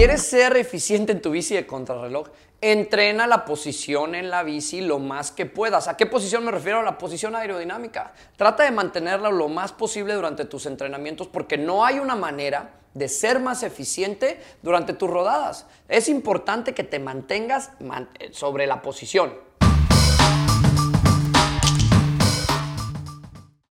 ¿Quieres ser eficiente en tu bici de contrarreloj? Entrena la posición en la bici lo más que puedas. ¿A qué posición me refiero? A la posición aerodinámica. Trata de mantenerla lo más posible durante tus entrenamientos porque no hay una manera de ser más eficiente durante tus rodadas. Es importante que te mantengas sobre la posición.